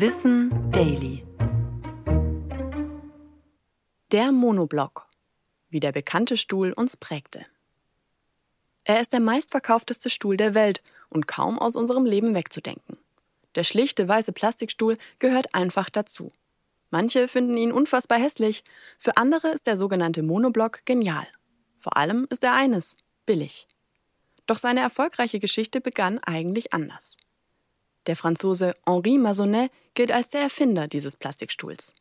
Wissen Daily. Der Monoblock, wie der bekannte Stuhl uns prägte. Er ist der meistverkaufteste Stuhl der Welt und kaum aus unserem Leben wegzudenken. Der schlichte weiße Plastikstuhl gehört einfach dazu. Manche finden ihn unfassbar hässlich, für andere ist der sogenannte Monoblock genial. Vor allem ist er eines, billig. Doch seine erfolgreiche Geschichte begann eigentlich anders. Der Franzose Henri Maisonnet gilt als der Erfinder dieses Plastikstuhls.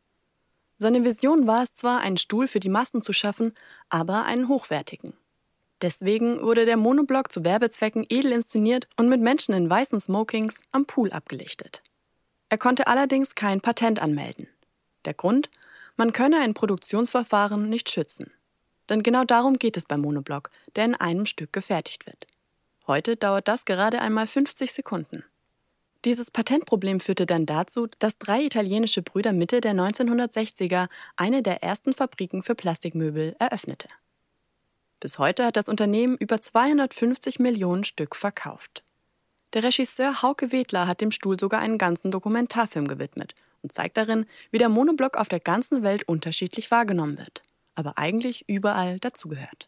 Seine Vision war es zwar, einen Stuhl für die Massen zu schaffen, aber einen hochwertigen. Deswegen wurde der Monoblock zu Werbezwecken edel inszeniert und mit Menschen in weißen Smokings am Pool abgelichtet. Er konnte allerdings kein Patent anmelden. Der Grund? Man könne ein Produktionsverfahren nicht schützen. Denn genau darum geht es beim Monoblock, der in einem Stück gefertigt wird. Heute dauert das gerade einmal 50 Sekunden. Dieses Patentproblem führte dann dazu, dass drei italienische Brüder Mitte der 1960er eine der ersten Fabriken für Plastikmöbel eröffnete. Bis heute hat das Unternehmen über 250 Millionen Stück verkauft. Der Regisseur Hauke Wedler hat dem Stuhl sogar einen ganzen Dokumentarfilm gewidmet und zeigt darin, wie der Monoblock auf der ganzen Welt unterschiedlich wahrgenommen wird, aber eigentlich überall dazugehört.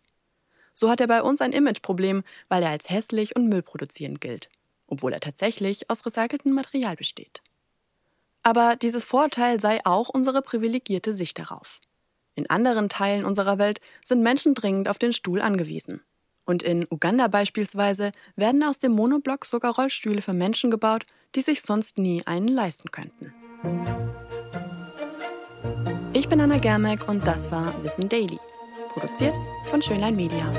So hat er bei uns ein Imageproblem, weil er als hässlich und müllproduzierend gilt obwohl er tatsächlich aus recyceltem Material besteht. Aber dieses Vorteil sei auch unsere privilegierte Sicht darauf. In anderen Teilen unserer Welt sind Menschen dringend auf den Stuhl angewiesen. Und in Uganda beispielsweise werden aus dem Monoblock sogar Rollstühle für Menschen gebaut, die sich sonst nie einen leisten könnten. Ich bin Anna Germeck und das war Wissen Daily, produziert von Schönlein Media.